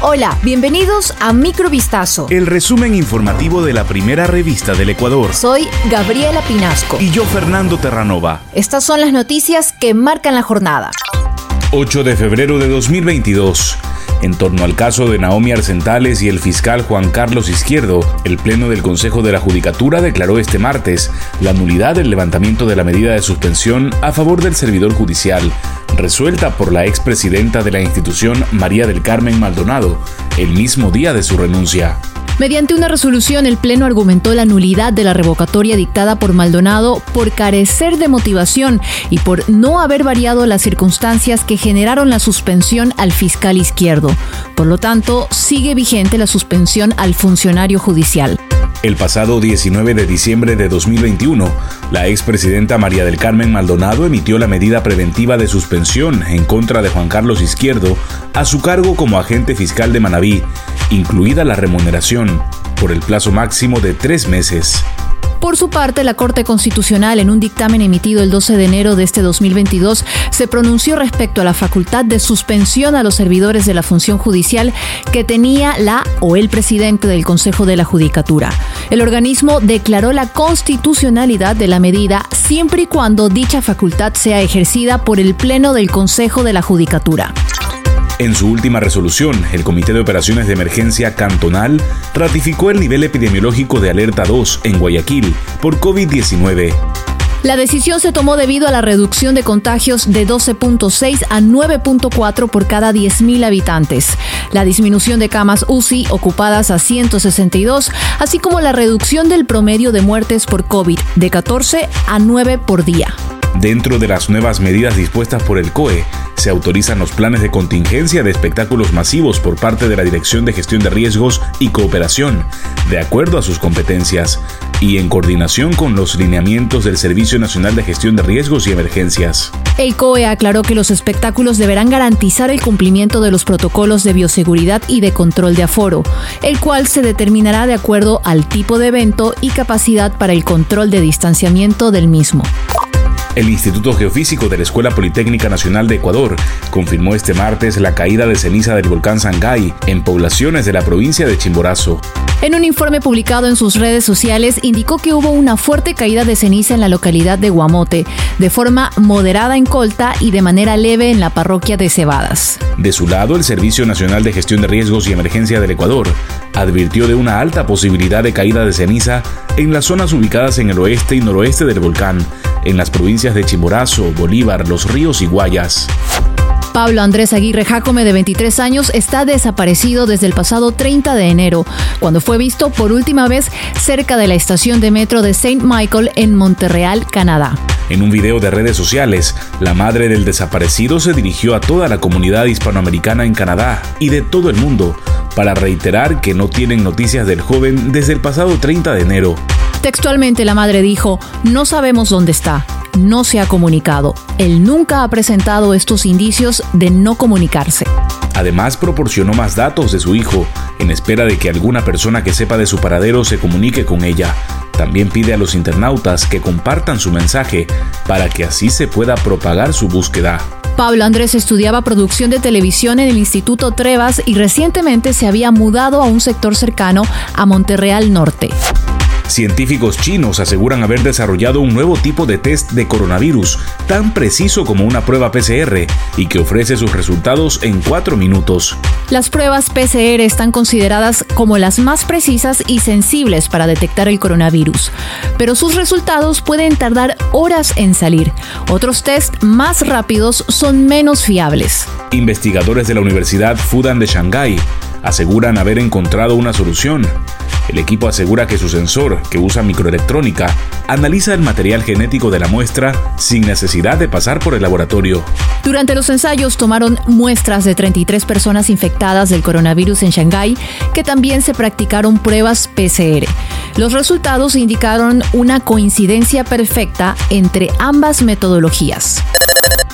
Hola, bienvenidos a Microvistazo. El resumen informativo de la primera revista del Ecuador. Soy Gabriela Pinasco. Y yo, Fernando Terranova. Estas son las noticias que marcan la jornada. 8 de febrero de 2022. En torno al caso de Naomi Arcentales y el fiscal Juan Carlos Izquierdo, el Pleno del Consejo de la Judicatura declaró este martes la nulidad del levantamiento de la medida de suspensión a favor del servidor judicial, resuelta por la expresidenta de la institución María del Carmen Maldonado, el mismo día de su renuncia. Mediante una resolución, el Pleno argumentó la nulidad de la revocatoria dictada por Maldonado por carecer de motivación y por no haber variado las circunstancias que generaron la suspensión al fiscal izquierdo. Por lo tanto, sigue vigente la suspensión al funcionario judicial. El pasado 19 de diciembre de 2021, la expresidenta María del Carmen Maldonado emitió la medida preventiva de suspensión en contra de Juan Carlos Izquierdo a su cargo como agente fiscal de Manabí, incluida la remuneración, por el plazo máximo de tres meses. Por su parte, la Corte Constitucional, en un dictamen emitido el 12 de enero de este 2022, se pronunció respecto a la facultad de suspensión a los servidores de la función judicial que tenía la o el presidente del Consejo de la Judicatura. El organismo declaró la constitucionalidad de la medida siempre y cuando dicha facultad sea ejercida por el Pleno del Consejo de la Judicatura. En su última resolución, el Comité de Operaciones de Emergencia Cantonal ratificó el nivel epidemiológico de alerta 2 en Guayaquil por COVID-19. La decisión se tomó debido a la reducción de contagios de 12.6 a 9.4 por cada 10.000 habitantes, la disminución de camas UCI ocupadas a 162, así como la reducción del promedio de muertes por COVID de 14 a 9 por día. Dentro de las nuevas medidas dispuestas por el COE, se autorizan los planes de contingencia de espectáculos masivos por parte de la Dirección de Gestión de Riesgos y Cooperación, de acuerdo a sus competencias, y en coordinación con los lineamientos del Servicio Nacional de Gestión de Riesgos y Emergencias. El COE aclaró que los espectáculos deberán garantizar el cumplimiento de los protocolos de bioseguridad y de control de aforo, el cual se determinará de acuerdo al tipo de evento y capacidad para el control de distanciamiento del mismo. El Instituto Geofísico de la Escuela Politécnica Nacional de Ecuador confirmó este martes la caída de ceniza del volcán Sangay en poblaciones de la provincia de Chimborazo. En un informe publicado en sus redes sociales indicó que hubo una fuerte caída de ceniza en la localidad de Guamote, de forma moderada en Colta y de manera leve en la parroquia de Cebadas. De su lado, el Servicio Nacional de Gestión de Riesgos y Emergencia del Ecuador advirtió de una alta posibilidad de caída de ceniza en las zonas ubicadas en el oeste y noroeste del volcán, en las provincias de Chimborazo, Bolívar, Los Ríos y Guayas. Pablo Andrés Aguirre Jacome, de 23 años, está desaparecido desde el pasado 30 de enero, cuando fue visto por última vez cerca de la estación de metro de Saint Michael en Montreal, Canadá. En un video de redes sociales, la madre del desaparecido se dirigió a toda la comunidad hispanoamericana en Canadá y de todo el mundo para reiterar que no tienen noticias del joven desde el pasado 30 de enero. Textualmente la madre dijo, no sabemos dónde está, no se ha comunicado. Él nunca ha presentado estos indicios de no comunicarse. Además, proporcionó más datos de su hijo, en espera de que alguna persona que sepa de su paradero se comunique con ella. También pide a los internautas que compartan su mensaje para que así se pueda propagar su búsqueda. Pablo Andrés estudiaba producción de televisión en el Instituto Trevas y recientemente se había mudado a un sector cercano a Monterreal Norte. Científicos chinos aseguran haber desarrollado un nuevo tipo de test de coronavirus, tan preciso como una prueba PCR, y que ofrece sus resultados en cuatro minutos. Las pruebas PCR están consideradas como las más precisas y sensibles para detectar el coronavirus, pero sus resultados pueden tardar horas en salir. Otros test más rápidos son menos fiables. Investigadores de la Universidad Fudan de Shanghái aseguran haber encontrado una solución. El equipo asegura que su sensor, que usa microelectrónica, analiza el material genético de la muestra sin necesidad de pasar por el laboratorio. Durante los ensayos tomaron muestras de 33 personas infectadas del coronavirus en Shanghái, que también se practicaron pruebas PCR. Los resultados indicaron una coincidencia perfecta entre ambas metodologías.